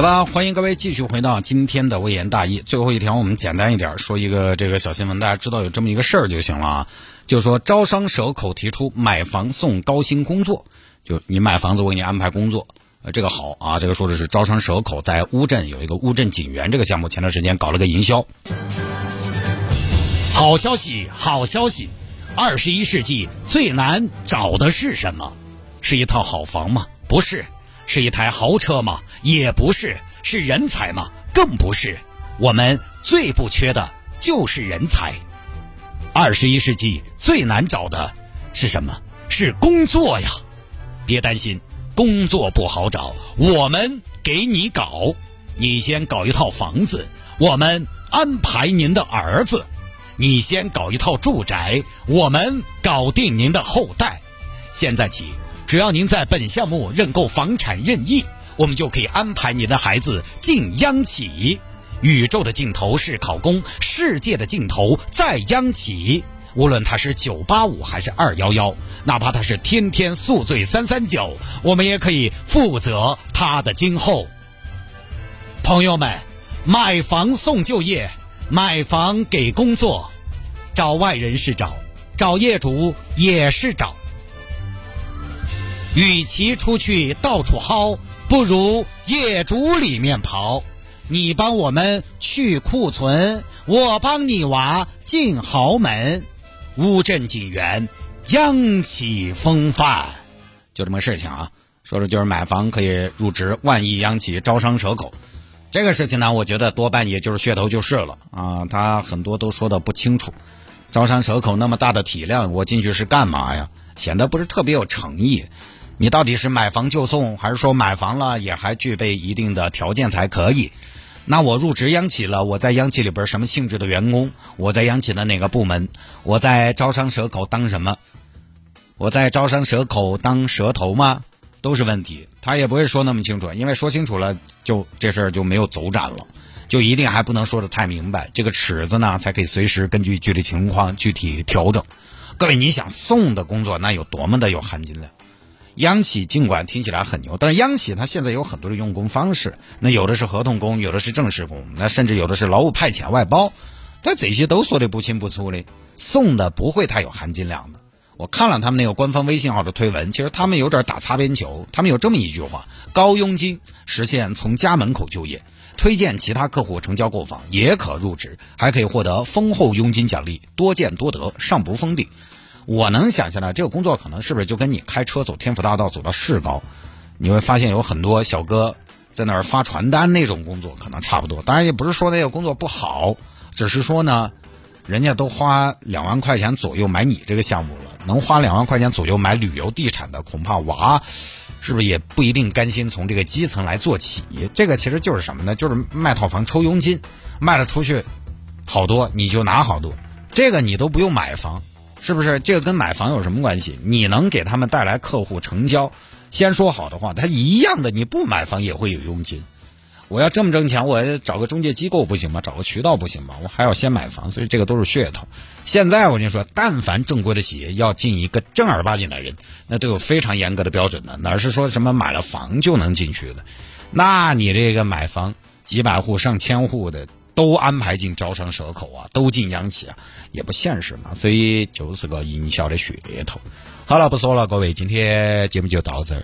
来吧，欢迎各位继续回到今天的微言大义。最后一条，我们简单一点说一个这个小新闻，大家知道有这么一个事儿就行了啊。就是说，招商蛇口提出买房送高薪工作，就你买房子，我给你安排工作，呃，这个好啊。这个说的是招商蛇口在乌镇有一个乌镇景园这个项目，前段时间搞了个营销。好消息，好消息！二十一世纪最难找的是什么？是一套好房吗？不是。是一台豪车吗？也不是。是人才吗？更不是。我们最不缺的就是人才。二十一世纪最难找的是什么？是工作呀！别担心，工作不好找，我们给你搞。你先搞一套房子，我们安排您的儿子；你先搞一套住宅，我们搞定您的后代。现在起。只要您在本项目认购房产任意，我们就可以安排您的孩子进央企。宇宙的尽头是考公，世界的尽头在央企。无论他是九八五还是二幺幺，哪怕他是天天宿醉三三九，我们也可以负责他的今后。朋友们，买房送就业，买房给工作，找外人是找，找业主也是找。与其出去到处薅，不如业主里面刨。你帮我们去库存，我帮你娃进豪门。乌镇景园，央企风范，就这么个事情啊。说的就是买房可以入职万亿央企招商蛇口，这个事情呢，我觉得多半也就是噱头就是了啊。他很多都说的不清楚。招商蛇口那么大的体量，我进去是干嘛呀？显得不是特别有诚意。你到底是买房就送，还是说买房了也还具备一定的条件才可以？那我入职央企了，我在央企里边什么性质的员工？我在央企的哪个部门？我在招商蛇口当什么？我在招商蛇口当蛇头吗？都是问题。他也不会说那么清楚，因为说清楚了，就这事儿就没有走展了，就一定还不能说的太明白。这个尺子呢，才可以随时根据具体情况具体调整。各位，你想送的工作那有多么的有含金量？央企尽管听起来很牛，但是央企它现在有很多的用工方式，那有的是合同工，有的是正式工，那甚至有的是劳务派遣外包，但这些都说的不清不楚的，送的不会太有含金量的。我看了他们那个官方微信号的推文，其实他们有点打擦边球，他们有这么一句话：高佣金实现从家门口就业，推荐其他客户成交购房也可入职，还可以获得丰厚佣金奖励，多见多得，上不封顶。我能想象到这个工作可能是不是就跟你开车走天府大道走到市高，你会发现有很多小哥在那儿发传单那种工作可能差不多。当然也不是说那个工作不好，只是说呢，人家都花两万块钱左右买你这个项目了，能花两万块钱左右买旅游地产的，恐怕娃是不是也不一定甘心从这个基层来做起。这个其实就是什么呢？就是卖套房抽佣金，卖了出去好多你就拿好多，这个你都不用买房。是不是这个跟买房有什么关系？你能给他们带来客户成交，先说好的话，他一样的，你不买房也会有佣金。我要这么挣钱，我找个中介机构不行吗？找个渠道不行吗？我还要先买房，所以这个都是噱头。现在我跟你说，但凡正规的企业要进一个正儿八经的人，那都有非常严格的标准的，哪是说什么买了房就能进去的？那你这个买房几百户、上千户的。都安排进招商蛇口啊，都进央企啊，也不现实嘛，所以就是个营销的噱头。好了，不说了，各位，今天节目就到这儿。